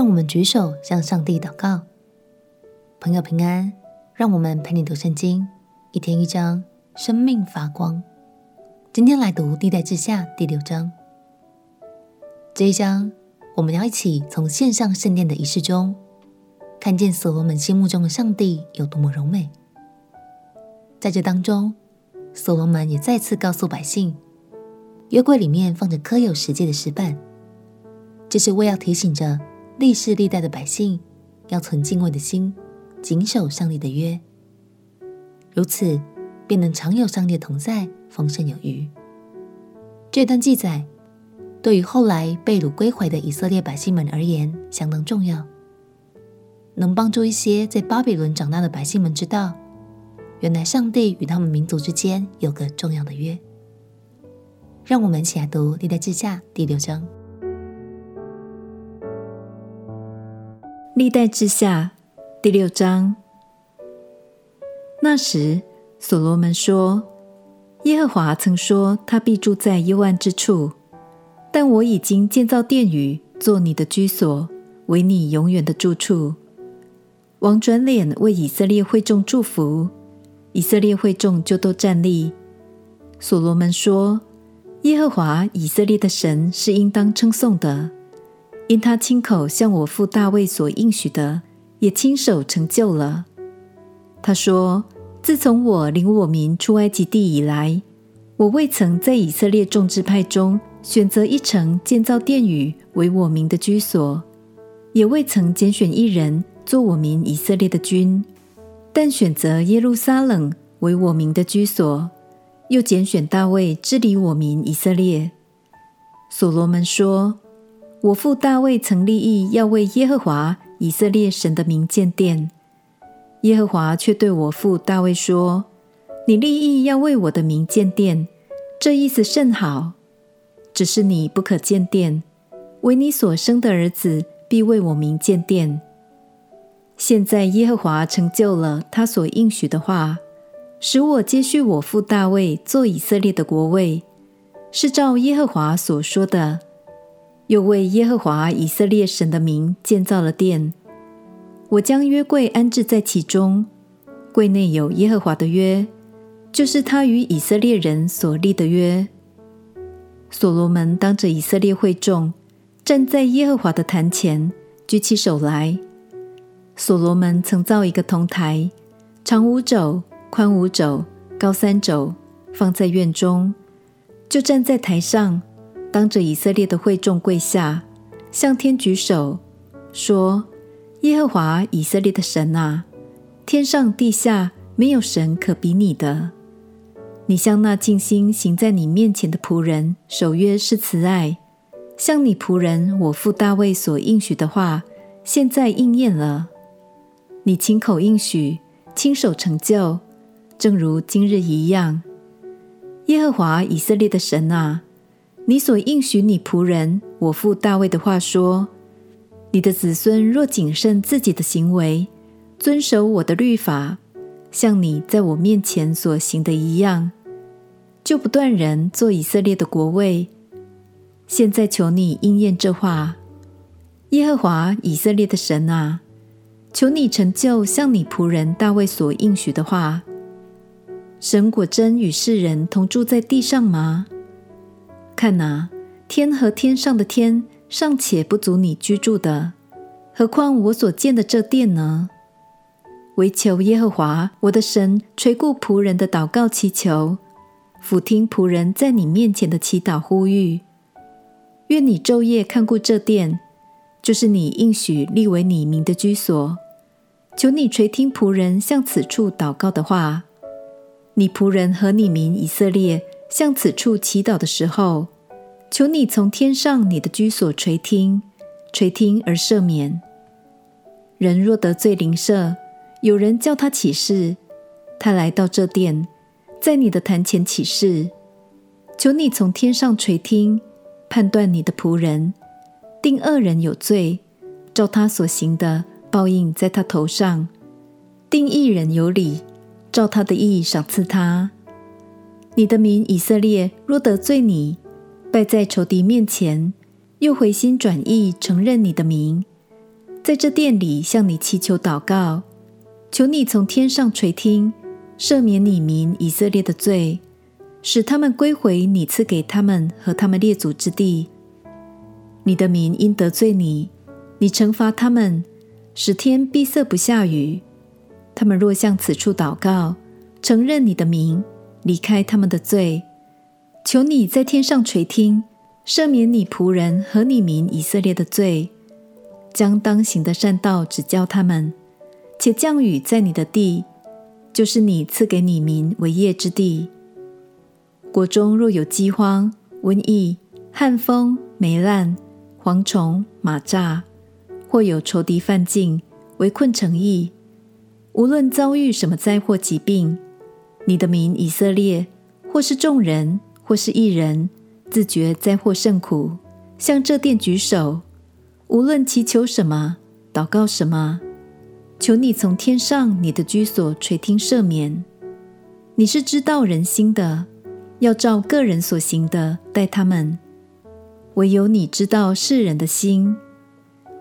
让我们举手向上帝祷告。朋友平安，让我们陪你读圣经，一天一章，生命发光。今天来读《历代志下》第六章。这一章，我们要一起从献上圣殿的仪式中，看见所罗门心目中的上帝有多么柔美。在这当中，所罗门也再次告诉百姓，约柜里面放着刻有十诫的石板，这是为要提醒着。历世历代的百姓要存敬畏的心，谨守上帝的约，如此便能常有上帝同在，丰盛有余。这段记载对于后来被掳归回的以色列百姓们而言相当重要，能帮助一些在巴比伦长大的百姓们知道，原来上帝与他们民族之间有个重要的约。让我们一起来读《历代志下》第六章。历代志下第六章。那时，所罗门说：“耶和华曾说，他必住在幽暗之处，但我已经建造殿宇，做你的居所，为你永远的住处。”王转脸为以色列会众祝福，以色列会众就都站立。所罗门说：“耶和华以色列的神是应当称颂的。”因他亲口向我父大卫所应许的，也亲手成就了。他说：“自从我领我民出埃及地以来，我未曾在以色列众支派中选择一城建造殿宇为我民的居所，也未曾拣选一人做我民以色列的君，但选择耶路撒冷为我民的居所，又拣选大卫治理我民以色列。”所罗门说。我父大卫曾立意要为耶和华以色列神的名建殿，耶和华却对我父大卫说：“你立意要为我的名建殿，这意思甚好，只是你不可建殿，唯你所生的儿子必为我名建殿。现在耶和华成就了他所应许的话，使我接续我父大卫做以色列的国位，是照耶和华所说的。”又为耶和华以色列神的名建造了殿，我将约柜安置在其中，柜内有耶和华的约，就是他与以色列人所立的约。所罗门当着以色列会众，站在耶和华的坛前，举起手来。所罗门曾造一个铜台，长五肘，宽五肘，高三肘，放在院中，就站在台上。当着以色列的会众跪下，向天举手，说：“耶和华以色列的神啊，天上地下没有神可比你的。你向那尽心行在你面前的仆人守约是慈爱，向你仆人我父大卫所应许的话，现在应验了。你亲口应许，亲手成就，正如今日一样。耶和华以色列的神啊！”你所应许你仆人我父大卫的话说：你的子孙若谨慎自己的行为，遵守我的律法，像你在我面前所行的一样，就不断人做以色列的国位。现在求你应验这话，耶和华以色列的神啊，求你成就像你仆人大卫所应许的话。神果真与世人同住在地上吗？看哪，天和天上的天尚且不足你居住的，何况我所建的这殿呢？唯求耶和华我的神垂顾仆人的祷告祈求，俯听仆人在你面前的祈祷呼吁。愿你昼夜看顾这殿，就是你应许立为你名的居所。求你垂听仆人向此处祷告的话。你仆人和你民以色列。向此处祈祷的时候，求你从天上你的居所垂听，垂听而赦免。人若得罪邻舍，有人叫他起誓，他来到这殿，在你的坛前起誓，求你从天上垂听，判断你的仆人，定恶人有罪，照他所行的报应在他头上；定义人有理，照他的义赏赐他。你的民以色列若得罪你，败在仇敌面前，又回心转意承认你的名，在这殿里向你祈求祷告，求你从天上垂听，赦免你民以色列的罪，使他们归回你赐给他们和他们列祖之地。你的民因得罪你，你惩罚他们，使天闭塞不下雨。他们若向此处祷告，承认你的名，离开他们的罪，求你在天上垂听，赦免你仆人和你民以色列的罪，将当行的善道指教他们，且降雨在你的地，就是你赐给你民为业之地。国中若有饥荒、瘟疫、旱风、霉烂、蝗虫、蚂蚱，或有仇敌犯境，围困城邑，无论遭遇什么灾祸疾病，你的名以色列，或是众人，或是一人，自觉灾祸甚苦，向这殿举手，无论祈求什么，祷告什么，求你从天上你的居所垂听赦免。你是知道人心的，要照个人所行的待他们。唯有你知道世人的心，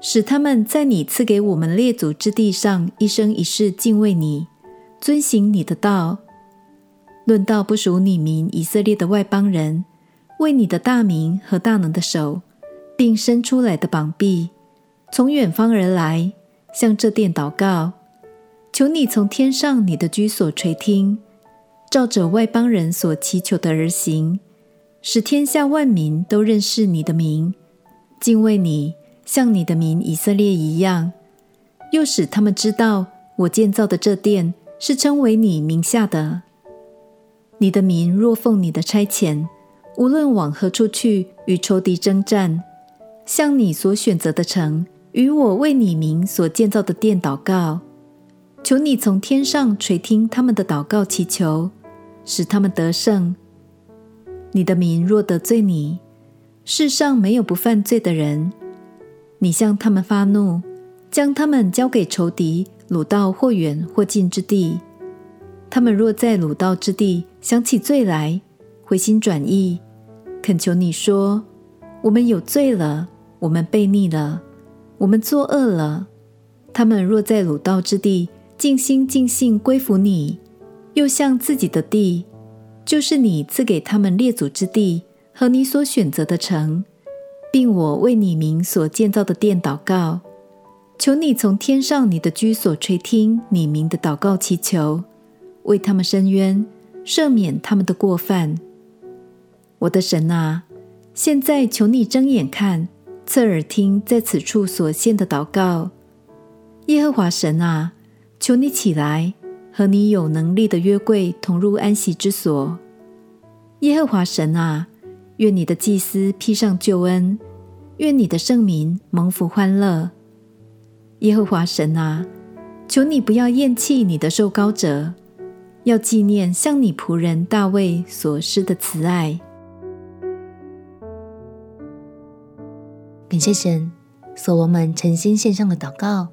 使他们在你赐给我们列祖之地上一生一世敬畏你，遵行你的道。论到不属你民以色列的外邦人，为你的大名和大能的手，并伸出来的膀臂，从远方而来，向这殿祷告，求你从天上你的居所垂听，照着外邦人所祈求的而行。使天下万民都认识你的名，敬畏你，像你的民以色列一样；又使他们知道我建造的这殿是称为你名下的。你的民若奉你的差遣，无论往何处去与仇敌争战，向你所选择的城与我为你名所建造的殿祷告，求你从天上垂听他们的祷告祈求，使他们得胜。你的民若得罪你，世上没有不犯罪的人。你向他们发怒，将他们交给仇敌，掳到或远或近之地。他们若在鲁道之地想起罪来，回心转意，恳求你说：“我们有罪了，我们悖逆了，我们作恶了。”他们若在鲁道之地尽心尽性归服你，又向自己的地。就是你赐给他们列祖之地和你所选择的城，并我为你名所建造的殿祷告，求你从天上你的居所垂听你名的祷告祈求，为他们伸冤，赦免他们的过犯。我的神啊，现在求你睁眼看，侧耳听，在此处所献的祷告。耶和华神啊，求你起来。和你有能力的约柜同入安息之所，耶和华神啊，愿你的祭司披上救恩，愿你的圣民蒙福欢乐。耶和华神啊，求你不要厌弃你的受膏者，要纪念向你仆人大卫所施的慈爱。感谢神，所罗门诚心献上的祷告，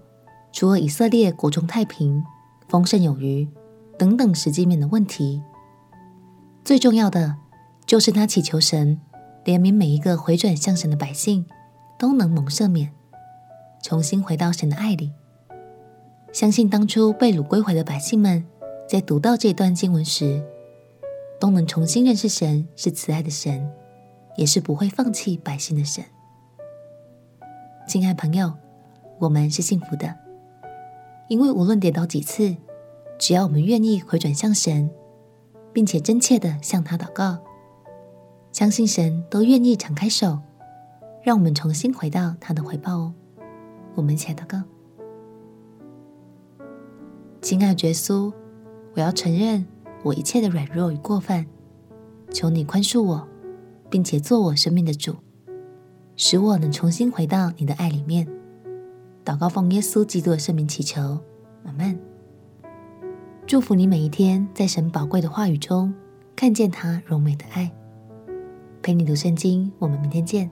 除了以色列国中太平。丰盛有余等等实际面的问题，最重要的就是他祈求神怜悯每一个回转向神的百姓，都能蒙赦免，重新回到神的爱里。相信当初被掳归回的百姓们，在读到这段经文时，都能重新认识神是慈爱的神，也是不会放弃百姓的神。亲爱朋友，我们是幸福的。因为无论跌倒几次，只要我们愿意回转向神，并且真切地向他祷告，相信神都愿意敞开手，让我们重新回到他的怀抱哦。我们一起来祷告：亲爱的耶稣，我要承认我一切的软弱与过犯，求你宽恕我，并且做我生命的主，使我能重新回到你的爱里面。祷告奉耶稣基督的圣名祈求，阿门。祝福你每一天在神宝贵的话语中看见他荣美的爱。陪你读圣经，我们明天见。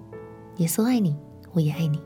耶稣爱你，我也爱你。